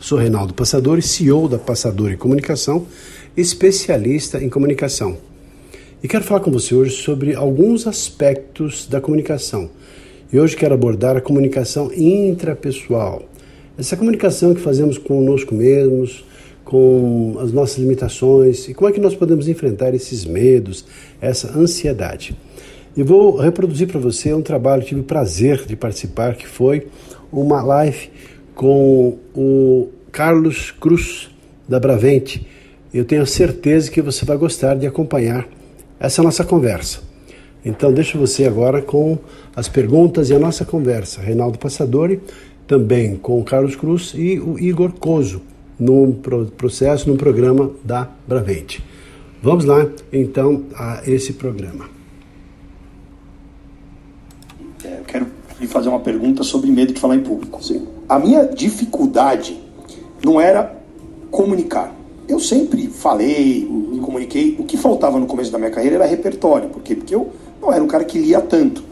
Sou Reinaldo Passadori, CEO da Passadori Comunicação, especialista em comunicação. E quero falar com você hoje sobre alguns aspectos da comunicação. E hoje quero abordar a comunicação intrapessoal. Essa comunicação que fazemos conosco mesmos, com as nossas limitações e como é que nós podemos enfrentar esses medos, essa ansiedade. E vou reproduzir para você um trabalho que tive o prazer de participar, que foi uma live com o Carlos Cruz, da Bravente. Eu tenho certeza que você vai gostar de acompanhar essa nossa conversa. Então, deixo você agora com as perguntas e a nossa conversa. Reinaldo Passadori, também com o Carlos Cruz e o Igor Coso, no processo, no programa da Bravente. Vamos lá, então, a esse programa. É, eu quero lhe fazer uma pergunta sobre medo de falar em público. Sim a minha dificuldade não era comunicar. Eu sempre falei, me comuniquei. O que faltava no começo da minha carreira era repertório. Por quê? Porque eu não era um cara que lia tanto.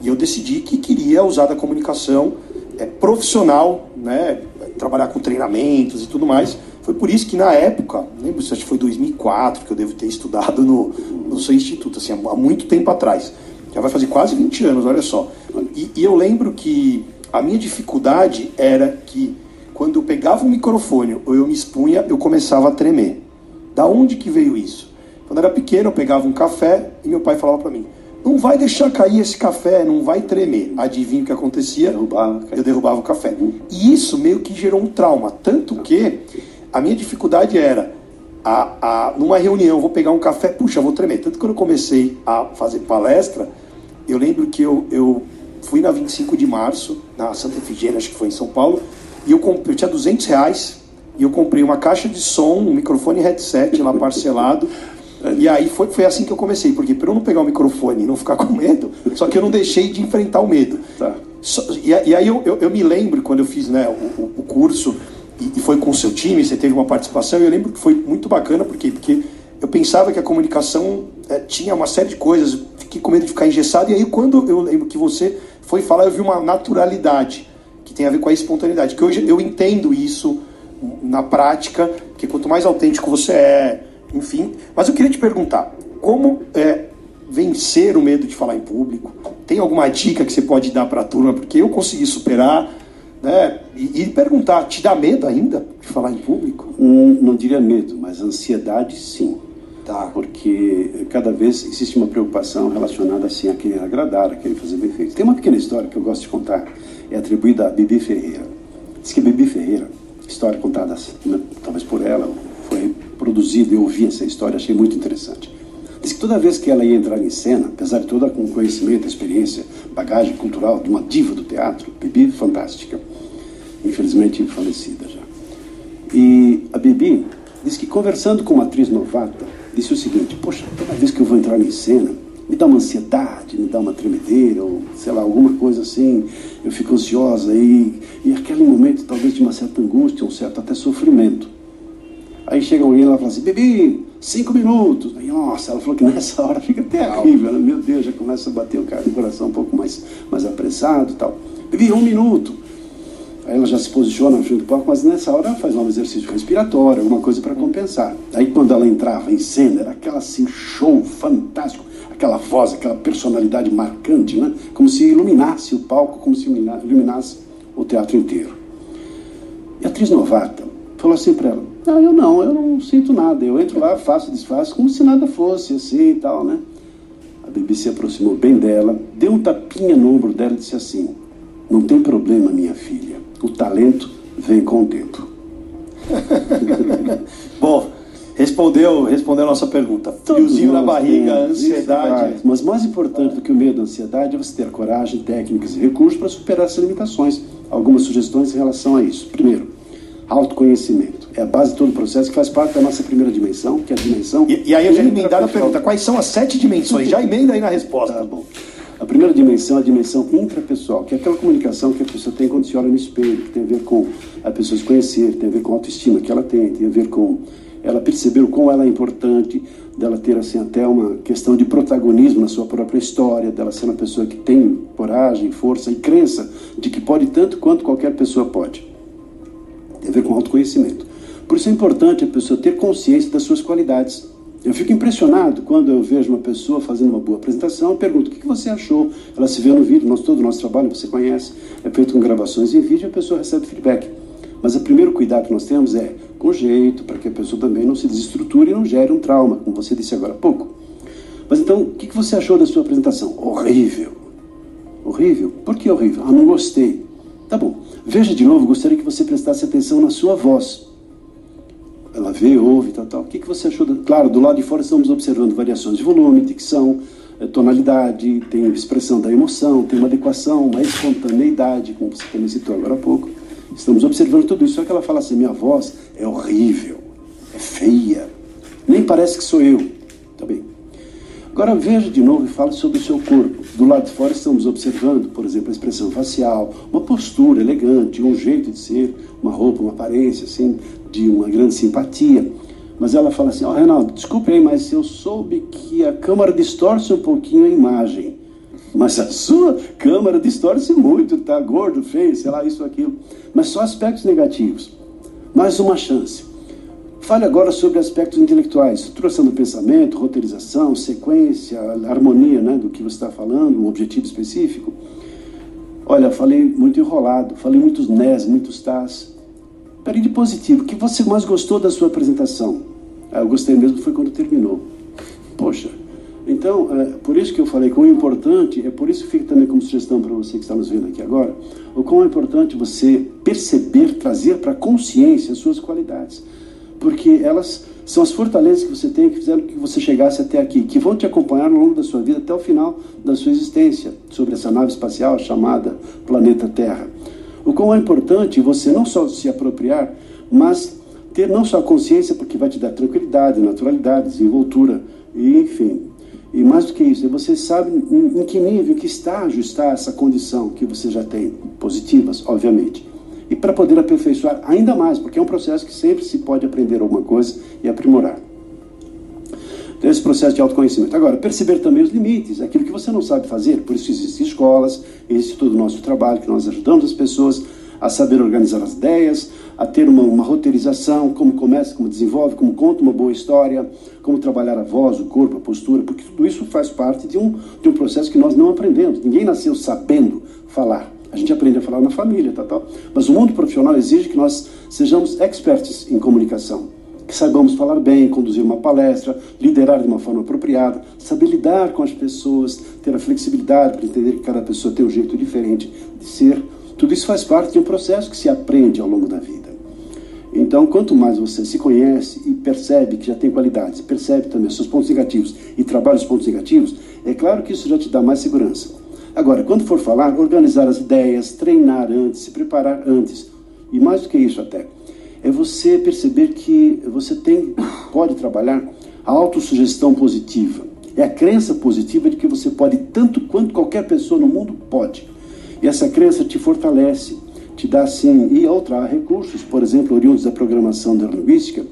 E eu decidi que queria usar da comunicação é, profissional, né? trabalhar com treinamentos e tudo mais. Foi por isso que na época, lembro se acho que foi 2004 que eu devo ter estudado no, no seu instituto, assim, há muito tempo atrás. Já vai fazer quase 20 anos, olha só. E, e eu lembro que a minha dificuldade era que quando eu pegava o microfone ou eu me expunha, eu começava a tremer. Da onde que veio isso? Quando eu era pequeno, eu pegava um café e meu pai falava para mim: "Não vai deixar cair esse café, não vai tremer". Adivinha o que acontecia? Derrubava, eu derrubava o café. E isso meio que gerou um trauma, tanto que a minha dificuldade era a, a, numa reunião, vou pegar um café, puxa, vou tremer. Tanto que quando eu comecei a fazer palestra, eu lembro que eu, eu fui na 25 de março, na Santa Efigênia, acho que foi em São Paulo, e eu, comprei, eu tinha 200 reais, e eu comprei uma caixa de som, um microfone headset lá parcelado, e aí foi, foi assim que eu comecei, porque para eu não pegar o microfone e não ficar com medo, só que eu não deixei de enfrentar o medo. Tá. So, e, e, aí eu, eu, eu, me lembro quando eu fiz né, o, o curso, e, e, foi com o seu time, você teve uma participação, eu lembro que foi muito bacana, porque, porque eu pensava que a comunicação é, tinha uma série de coisas, fiquei com medo de ficar engessado, e aí quando eu lembro que você foi falar, eu vi uma naturalidade que tem a ver com a espontaneidade. Que hoje eu entendo isso na prática, que quanto mais autêntico você é, enfim. Mas eu queria te perguntar, como é, vencer o medo de falar em público? Tem alguma dica que você pode dar para a turma? Porque eu consegui superar, né? E, e, perguntar, te dá medo ainda de falar em público? Hum, não diria medo, mas ansiedade sim. Porque cada vez existe uma preocupação relacionada assim a querer agradar, a querer fazer bem feito. Tem uma pequena história que eu gosto de contar, é atribuída a Bibi Ferreira. Diz que Bibi Ferreira, história contada né, talvez por ela, foi produzida, eu ouvi essa história, achei muito interessante. Diz que toda vez que ela ia entrar em cena, apesar de toda com conhecimento, experiência, bagagem cultural de uma diva do teatro, Bibi fantástica, infelizmente falecida já. E a Bibi diz que conversando com uma atriz novata, disse o seguinte: Poxa, toda vez que eu vou entrar em cena, me dá uma ansiedade, me dá uma tremedeira, ou sei lá, alguma coisa assim, eu fico ansiosa e, e aquele momento talvez de uma certa angústia, um certo até sofrimento. Aí chega alguém lá e fala assim: Bebi, cinco minutos. Aí, nossa, ela falou que nessa hora fica terrível, né? meu Deus, já começa a bater o, cara, o coração um pouco mais, mais apressado e tal. Bebi, um minuto. Aí ela já se posiciona na frente do palco, mas nessa hora ela faz um exercício respiratório, alguma coisa para compensar. Aí quando ela entrava em cena, era aquela assim, show fantástico, aquela voz, aquela personalidade marcante, né? Como se iluminasse o palco, como se iluminasse o teatro inteiro. E a atriz novata falou assim para ela: Não, eu não, eu não sinto nada. Eu entro lá, faço, desfaço, como se nada fosse assim e tal, né? A BBC aproximou bem dela, deu um tapinha no ombro dela e disse assim: Não tem problema, minha filha o talento vem com o tempo. Bom, respondeu, respondeu a nossa pergunta. Friozinho na barriga, ansiedade. Mas mais importante do que o medo a ansiedade é você ter coragem, técnicas e recursos para superar essas limitações. Algumas sugestões em relação a isso. Primeiro, autoconhecimento. É a base de todo o processo que faz parte da nossa primeira dimensão, que é a dimensão. E, e aí eu já emendar a pergunta: quais são as sete dimensões? Já emenda aí na resposta. Tá bom. A primeira dimensão é a dimensão intrapessoal, que é aquela comunicação que a pessoa tem quando se olha no espelho, que tem a ver com a pessoa se conhecer, tem a ver com a autoestima que ela tem, tem a ver com ela perceber o quão ela é importante, dela ter assim até uma questão de protagonismo na sua própria história, dela ser uma pessoa que tem coragem, força e crença de que pode tanto quanto qualquer pessoa pode. Tem a ver com autoconhecimento. Por isso é importante a pessoa ter consciência das suas qualidades. Eu fico impressionado quando eu vejo uma pessoa fazendo uma boa apresentação, eu pergunto o que você achou. Ela se vê no vídeo, nós, todo o nosso trabalho você conhece, é feito com gravações em vídeo e a pessoa recebe feedback. Mas o primeiro cuidado que nós temos é com jeito, para que a pessoa também não se desestruture e não gere um trauma, como você disse agora há pouco. Mas então, o que você achou da sua apresentação? Horrível. Horrível? Por que horrível? Ah, não gostei. Tá bom. Veja de novo, gostaria que você prestasse atenção na sua voz. Ela vê, ouve, tal, tal. O que você achou? Da... Claro, do lado de fora estamos observando variações de volume, dicção, eh, tonalidade, tem expressão da emoção, tem uma adequação, uma espontaneidade, como você também citou agora há pouco. Estamos observando tudo isso. Só que ela fala assim: minha voz é horrível, é feia, nem parece que sou eu. Tá bem. Agora veja de novo e fale sobre o seu corpo. Do lado de fora estamos observando, por exemplo, a expressão facial, uma postura elegante, um jeito de ser, uma roupa, uma aparência, assim, de uma grande simpatia. Mas ela fala assim: Ó, oh, Reinaldo, desculpe aí, mas eu soube que a câmera distorce um pouquinho a imagem. Mas a sua câmera distorce muito, tá gordo, feio, sei lá, isso, aquilo. Mas só aspectos negativos. Mais uma chance. Fale agora sobre aspectos intelectuais, estruturação do pensamento, roteirização, sequência, harmonia né, do que você está falando, um objetivo específico. Olha, falei muito enrolado, falei muitos nés, muitos tás. Peraí de positivo, o que você mais gostou da sua apresentação? Ah, eu gostei mesmo foi quando terminou. Poxa, então, é, por isso que eu falei que o importante, é por isso que fica também como sugestão para você que está nos vendo aqui agora, o quão é importante você perceber, trazer para consciência as suas qualidades. Porque elas são as fortalezas que você tem que fizeram que você chegasse até aqui, que vão te acompanhar ao longo da sua vida até o final da sua existência, sobre essa nave espacial chamada planeta Terra. O quão é importante você não só se apropriar, mas ter não só a consciência, porque vai te dar tranquilidade, naturalidade, desenvoltura, e enfim, e mais do que isso, você sabe em, em que nível, em que estágio está essa condição que você já tem, positivas, obviamente. E para poder aperfeiçoar ainda mais, porque é um processo que sempre se pode aprender alguma coisa e aprimorar. Então, esse processo de autoconhecimento. Agora, perceber também os limites, aquilo que você não sabe fazer, por isso existem escolas, existe todo o nosso trabalho, que nós ajudamos as pessoas a saber organizar as ideias, a ter uma, uma roteirização, como começa, como desenvolve, como conta uma boa história, como trabalhar a voz, o corpo, a postura, porque tudo isso faz parte de um, de um processo que nós não aprendemos. Ninguém nasceu sabendo falar. A gente aprende a falar na família, tá, tá? mas o mundo profissional exige que nós sejamos experts em comunicação, que saibamos falar bem, conduzir uma palestra, liderar de uma forma apropriada, saber lidar com as pessoas, ter a flexibilidade para entender que cada pessoa tem um jeito diferente de ser. Tudo isso faz parte de um processo que se aprende ao longo da vida. Então, quanto mais você se conhece e percebe que já tem qualidades, percebe também os seus pontos negativos e trabalha os pontos negativos, é claro que isso já te dá mais segurança. Agora, quando for falar, organizar as ideias, treinar antes, se preparar antes. E mais do que isso até, é você perceber que você tem, pode trabalhar a autossugestão positiva. É a crença positiva de que você pode tanto quanto qualquer pessoa no mundo pode. E essa crença te fortalece, te dá sim, e outra, recursos, por exemplo, oriundos da programação da linguística,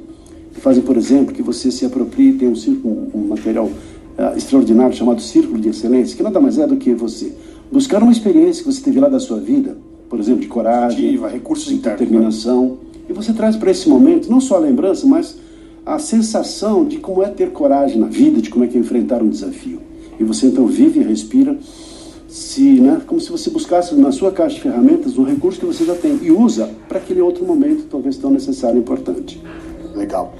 que fazem, por exemplo, que você se aproprie, tem um, círculo, um material uh, extraordinário chamado Círculo de Excelência, que nada mais é do que você buscar uma experiência que você teve lá da sua vida, por exemplo, de coragem, recursos de determinação, e você traz para esse momento não só a lembrança, mas a sensação de como é ter coragem na vida, de como é que é enfrentar um desafio. E você então vive e respira se, né, como se você buscasse na sua caixa de ferramentas um recurso que você já tem e usa para aquele outro momento, talvez tão necessário e importante. Legal.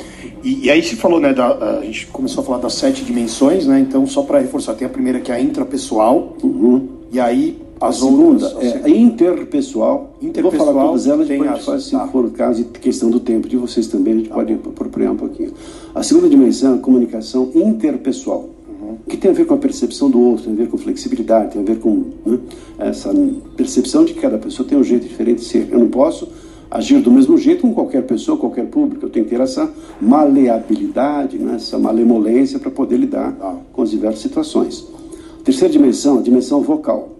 E, e aí se falou, né, da, a gente começou a falar das sete dimensões, né, então só para reforçar, tem a primeira que é a intrapessoal, uhum. e aí a segunda é a interpessoal. Vou falar todas elas, depois a gente faz, se tá. for o caso, e questão do tempo de vocês também, a gente tá pode apropriar um pouquinho. A segunda dimensão é a comunicação interpessoal que tem a ver com a percepção do outro, tem a ver com flexibilidade, tem a ver com né, essa percepção de que cada pessoa tem um jeito diferente de ser. Eu não posso agir do mesmo jeito com qualquer pessoa, qualquer público. Eu tenho que ter essa maleabilidade, né? essa malemolência para poder lidar com as diversas situações. Terceira dimensão, a dimensão vocal.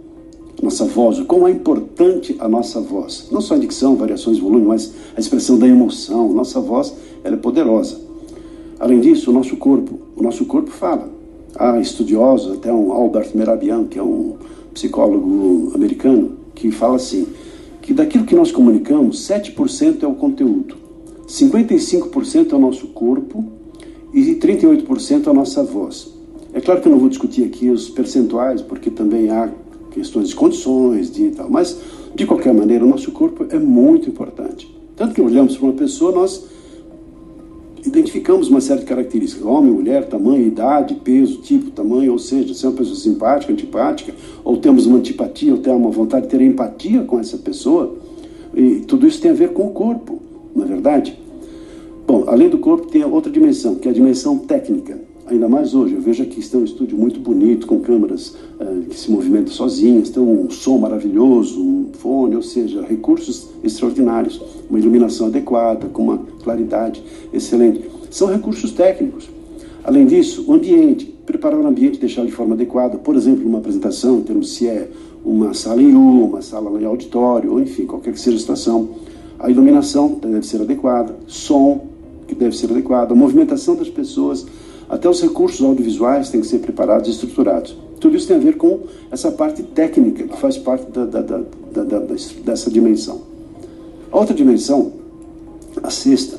Nossa voz, o quão é importante a nossa voz. Não só a dicção, variações de volume, mas a expressão da emoção. Nossa voz ela é poderosa. Além disso, o nosso corpo. O nosso corpo fala. Há estudiosos, até um Albert Merabian, que é um psicólogo americano, que fala assim, que daquilo que nós comunicamos, 7% é o conteúdo, 55% é o nosso corpo e 38% é a nossa voz. É claro que eu não vou discutir aqui os percentuais, porque também há questões de condições de tal, mas de qualquer maneira o nosso corpo é muito importante. Tanto que olhamos para uma pessoa, nós identificamos uma série de características: homem, mulher, tamanho, idade, peso, tipo, tamanho, ou seja, se é uma pessoa simpática, antipática, ou temos uma antipatia, ou temos uma vontade de ter empatia com essa pessoa. E tudo isso tem a ver com o corpo, não é verdade? Bom, além do corpo, tem outra dimensão, que é a dimensão técnica. Ainda mais hoje, eu vejo aqui está um estúdio muito bonito, com câmeras uh, que se movimentam sozinhas, tem um som maravilhoso, um fone, ou seja, recursos extraordinários, uma iluminação adequada, com uma claridade excelente. São recursos técnicos. Além disso, o ambiente, preparar o ambiente, deixá-lo de forma adequada, por exemplo, numa apresentação, em termos se é uma sala em U, uma sala em auditório, ou enfim, qualquer que seja a situação. A iluminação deve ser adequada, som que deve ser adequado, a movimentação das pessoas, até os recursos audiovisuais têm que ser preparados e estruturados. Tudo isso tem a ver com essa parte técnica que faz parte da, da, da, dessa dimensão. A outra dimensão, a sexta,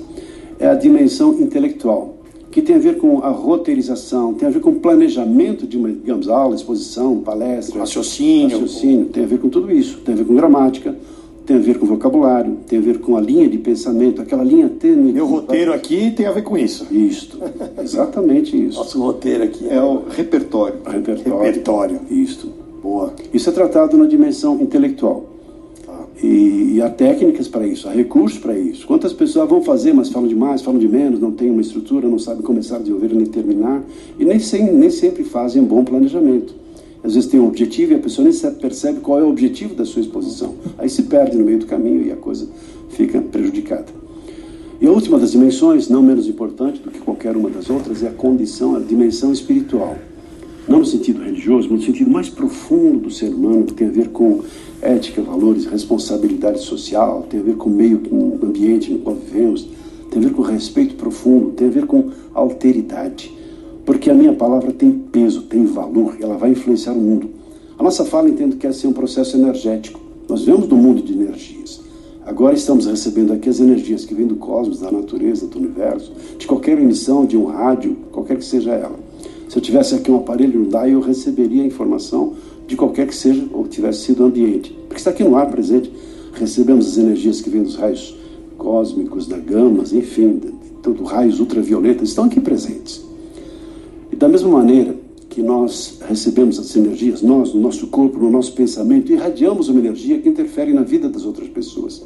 é a dimensão intelectual, que tem a ver com a roteirização, tem a ver com o planejamento de uma, digamos, aula, exposição, palestra, raciocínio, raciocínio, tem a ver com tudo isso, tem a ver com gramática, tem a ver com vocabulário, tem a ver com a linha de pensamento, aquela linha tênue. Meu roteiro aqui tem a ver com isso. Isto, exatamente isso. Nosso roteiro aqui é o repertório. O repertório. Repertório. Isto. Boa. Isso é tratado na dimensão intelectual. Tá. E, e há técnicas para isso, há recursos para isso. Quantas pessoas vão fazer, mas falam demais, falam de menos, não têm uma estrutura, não sabem começar a desenvolver nem terminar, e nem, sem, nem sempre fazem um bom planejamento. Às vezes tem um objetivo e a pessoa nem percebe qual é o objetivo da sua exposição. Aí se perde no meio do caminho e a coisa fica prejudicada. E a última das dimensões, não menos importante do que qualquer uma das outras, é a condição, a dimensão espiritual. Não no sentido religioso, mas no sentido mais profundo do ser humano, que tem a ver com ética, valores, responsabilidade social, tem a ver com o meio, com o ambiente no qual vivemos, tem a ver com respeito profundo, tem a ver com alteridade porque a minha palavra tem peso, tem valor, ela vai influenciar o mundo. A nossa fala entendo que é ser um processo energético. Nós vemos do mundo de energias. Agora estamos recebendo aqui as energias que vêm do cosmos, da natureza, do universo, de qualquer emissão, de um rádio, qualquer que seja ela. Se eu tivesse aqui um aparelho no eu receberia a informação de qualquer que seja ou tivesse sido o ambiente. Porque está aqui no ar presente. Recebemos as energias que vêm dos raios cósmicos, da gamas, enfim, de raios ultravioletas, estão aqui presentes. Da mesma maneira que nós recebemos as energias, nós, no nosso corpo, no nosso pensamento, irradiamos uma energia que interfere na vida das outras pessoas.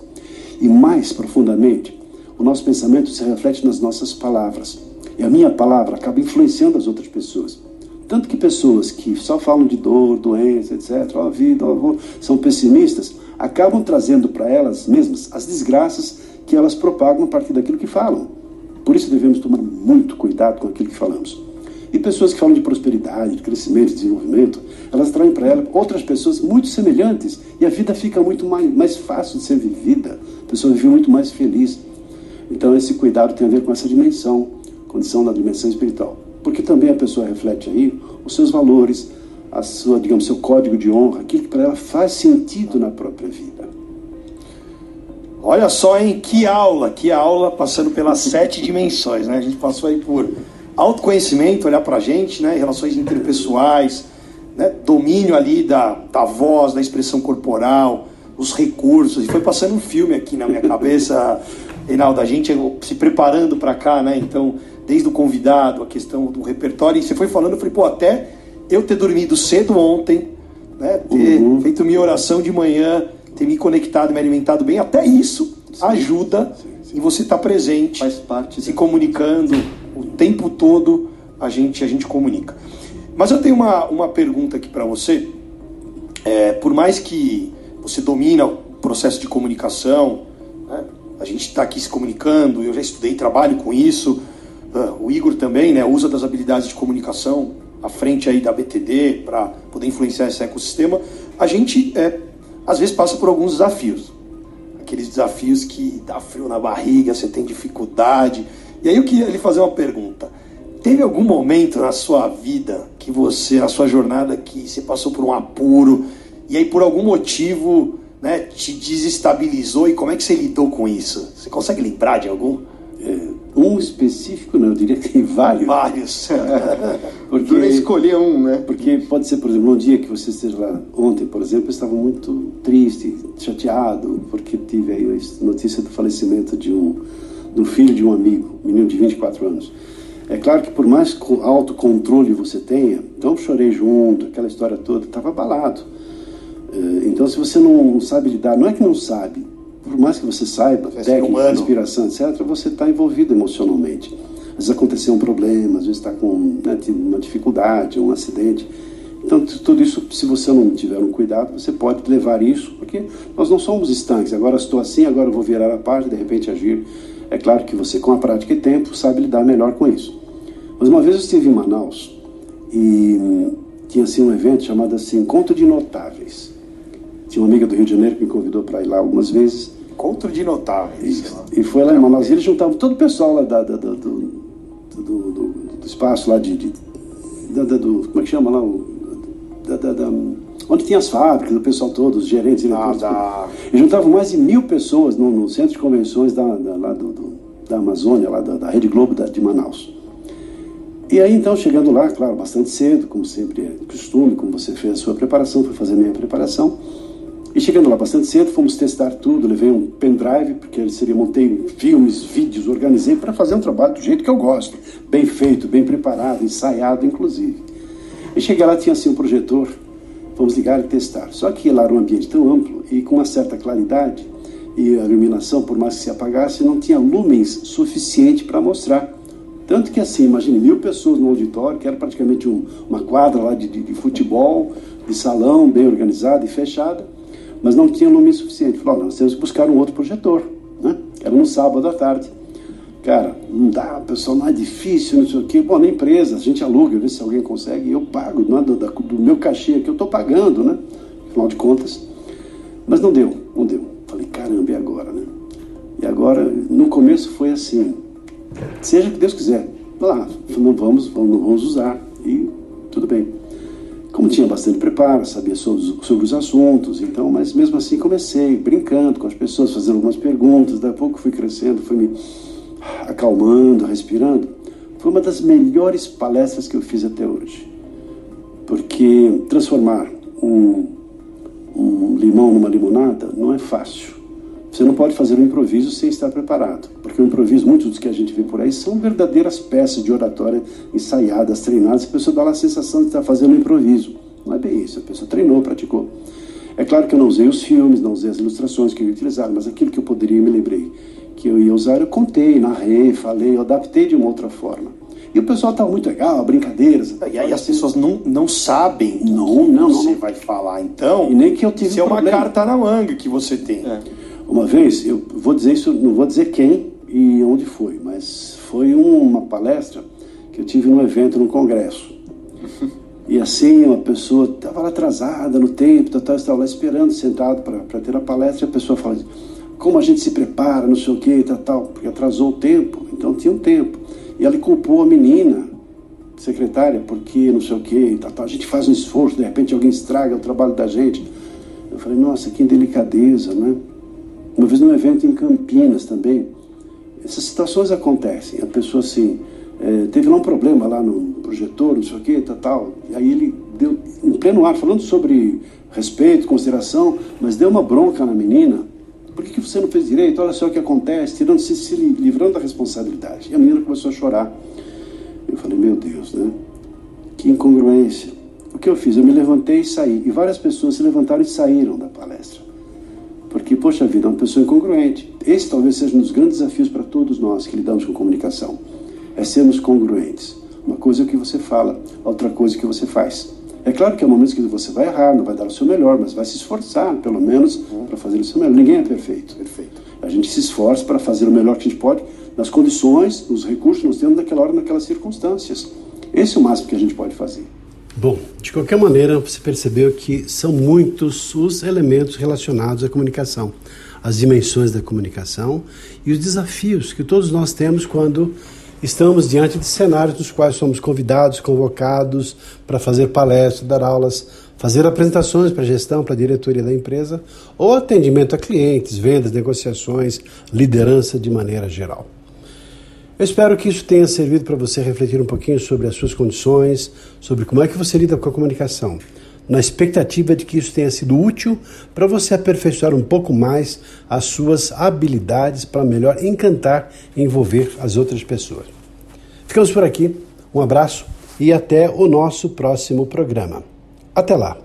E mais profundamente, o nosso pensamento se reflete nas nossas palavras. E a minha palavra acaba influenciando as outras pessoas. Tanto que pessoas que só falam de dor, doença, etc., ó, vida, ó, são pessimistas, acabam trazendo para elas mesmas as desgraças que elas propagam a partir daquilo que falam. Por isso devemos tomar muito cuidado com aquilo que falamos. E pessoas que falam de prosperidade, de crescimento, de desenvolvimento, elas traem para ela outras pessoas muito semelhantes e a vida fica muito mais, mais fácil de ser vivida. A pessoa vive muito mais feliz. Então esse cuidado tem a ver com essa dimensão, condição da dimensão espiritual. Porque também a pessoa reflete aí os seus valores, a sua, digamos, seu código de honra, aquilo que para ela faz sentido na própria vida. Olha só, hein? Que aula, que aula, passando pelas sete dimensões, né? A gente passou aí por autoconhecimento, olhar para a gente, né, relações interpessoais, né, domínio ali da, da voz, da expressão corporal, os recursos. E foi passando um filme aqui na minha cabeça, Reinaldo, a gente se preparando para cá, né? Então, desde o convidado, a questão do repertório, e você foi falando, eu falei, pô, até eu ter dormido cedo ontem, né, ter uhum. feito minha oração de manhã, ter me conectado, me alimentado bem, até isso sim. ajuda sim, sim. e você estar tá presente, se comunicando o tempo todo a gente a gente comunica. Mas eu tenho uma, uma pergunta aqui para você. É, por mais que você domina o processo de comunicação, né, a gente está aqui se comunicando, eu já estudei, trabalho com isso, uh, o Igor também, né, usa das habilidades de comunicação à frente aí da BTD para poder influenciar esse ecossistema, a gente é, às vezes passa por alguns desafios. Aqueles desafios que dá frio na barriga, você tem dificuldade. E aí eu queria lhe fazer uma pergunta. Teve algum momento na sua vida que você, na sua jornada, que você passou por um apuro e aí por algum motivo né, te desestabilizou e como é que você lidou com isso? Você consegue lembrar de algum? É, um específico, não, eu diria que tem vários. Vários. porque Por escolher um, né? Porque pode ser, por exemplo, um dia que você esteja lá, ontem, por exemplo, eu estava muito triste, chateado, porque tive aí a notícia do falecimento de um, do filho de um amigo, menino de 24 anos. É claro que por mais autocontrole você tenha, então chorei junto, aquela história toda, estava abalado. É, então se você não sabe lidar, não é que não sabe, por mais que você saiba, é técnica, inspiração, etc., você está envolvido emocionalmente. Às vezes aconteceu um problema, às vezes está com né, uma dificuldade, um acidente. Então, tudo isso, se você não tiver um cuidado, você pode levar isso, porque nós não somos estanques. Agora estou assim, agora vou virar a página, de repente agir é claro que você, com a prática e tempo, sabe lidar melhor com isso. Mas uma vez eu estive em Manaus e hum, tinha assim um evento chamado assim Encontro de Notáveis. Tinha uma amiga do Rio de Janeiro que me convidou para ir lá algumas vezes. Encontro de Notáveis. E, e foi lá em Manaus. E eles juntavam todo o pessoal lá da, da, do, do, do, do, espaço lá de. de da, do, como é que chama lá? Da, da, da onde tinha as fábricas, o pessoal todo, os gerentes, ah, da... e juntavam mais de mil pessoas no, no centro de convenções da, da, lá do, do, da Amazônia, lá da, da Rede Globo da, de Manaus. E aí então, chegando lá, claro, bastante cedo, como sempre é costume, como você fez a sua preparação, fui fazer a minha preparação. E chegando lá bastante cedo, fomos testar tudo, levei um pendrive, porque seria, montei filmes, vídeos, organizei para fazer um trabalho do jeito que eu gosto, bem feito, bem preparado, ensaiado, inclusive. E cheguei lá, tinha assim um projetor Vamos ligar e testar. Só que lá era um ambiente tão amplo e com uma certa claridade e a iluminação, por mais que se apagasse, não tinha lumens suficiente para mostrar. Tanto que assim, imagine mil pessoas no auditório, que era praticamente um, uma quadra lá de, de, de, futebol, de salão, bem organizada e fechada, mas não tinha lumen suficiente. Falou, nós temos que buscar um outro projetor. Né? Era no sábado à tarde. Cara, não dá, pessoal, não é difícil, não sei o quê. Bom, na empresa, a gente aluga, vê se alguém consegue, eu pago, não é do, do meu cachê que eu estou pagando, né? Afinal de contas. Mas não deu, não deu. Falei, caramba, e agora, né? E agora, no começo foi assim, seja o que Deus quiser. Lá, não vamos, não vamos usar. E tudo bem. Como tinha bastante preparo, sabia sobre, sobre os assuntos, então, mas mesmo assim comecei brincando com as pessoas, fazendo algumas perguntas, daí a pouco fui crescendo, fui me acalmando, respirando, foi uma das melhores palestras que eu fiz até hoje. Porque transformar um, um limão numa limonada não é fácil. Você não pode fazer um improviso sem estar preparado, porque o improviso, muitos dos que a gente vê por aí, são verdadeiras peças de oratória ensaiadas, treinadas, a pessoa dá a sensação de estar fazendo um improviso. Não é bem isso, a pessoa treinou, praticou. É claro que eu não usei os filmes, não usei as ilustrações que eu ia utilizar, mas aquilo que eu poderia me lembrei que eu ia usar, eu contei, narrei, falei, eu adaptei de uma outra forma. E o pessoal estava muito legal, brincadeiras. E aí as pessoas não, não sabem não, não, você não. vai falar, então. E nem que eu tive Isso é uma carta na manga que você tem. É. Uma vez, eu vou dizer isso, não vou dizer quem e onde foi, mas foi uma palestra que eu tive num evento, num congresso. E assim, uma pessoa estava atrasada no tempo, estava lá esperando, sentado para ter a palestra, e a pessoa fala assim, como a gente se prepara, não sei o que, tal, tal, porque atrasou o tempo, então tinha um tempo. E ela culpou a menina, secretária, porque não sei o que, tal, tal. a gente faz um esforço, de repente alguém estraga o trabalho da gente. Eu falei, nossa, que delicadeza, né? Uma vez num evento em Campinas também, essas situações acontecem, a pessoa assim, é, teve lá um problema lá no projetor, não sei o que, tal, tal, e aí ele deu, em pleno ar, falando sobre respeito, consideração, mas deu uma bronca na menina, por que, você não fez direito? Olha só o que acontece, tirando se, se livrando da responsabilidade. E a menina começou a chorar. Eu falei, meu Deus, né? Que incongruência. O que eu fiz? Eu me levantei e saí. E várias pessoas se levantaram e saíram da palestra. Porque, poxa vida, é uma pessoa incongruente. Esse talvez seja um dos grandes desafios para todos nós que lidamos com comunicação. É sermos congruentes. Uma coisa é o que você fala, outra coisa é o que você faz. É claro que há momentos que você vai errar, não vai dar o seu melhor, mas vai se esforçar, pelo menos, para fazer o seu melhor. Ninguém é perfeito. Perfeito. A gente se esforça para fazer o melhor que a gente pode nas condições, nos recursos que nós temos naquela hora, naquelas circunstâncias. Esse é o máximo que a gente pode fazer. Bom, de qualquer maneira, você percebeu que são muitos os elementos relacionados à comunicação, as dimensões da comunicação e os desafios que todos nós temos quando estamos diante de cenários nos quais somos convidados, convocados para fazer palestras, dar aulas, fazer apresentações para a gestão, para a diretoria da empresa, ou atendimento a clientes, vendas, negociações, liderança de maneira geral. Eu espero que isso tenha servido para você refletir um pouquinho sobre as suas condições, sobre como é que você lida com a comunicação, na expectativa de que isso tenha sido útil para você aperfeiçoar um pouco mais as suas habilidades para melhor encantar e envolver as outras pessoas. Ficamos por aqui, um abraço e até o nosso próximo programa. Até lá!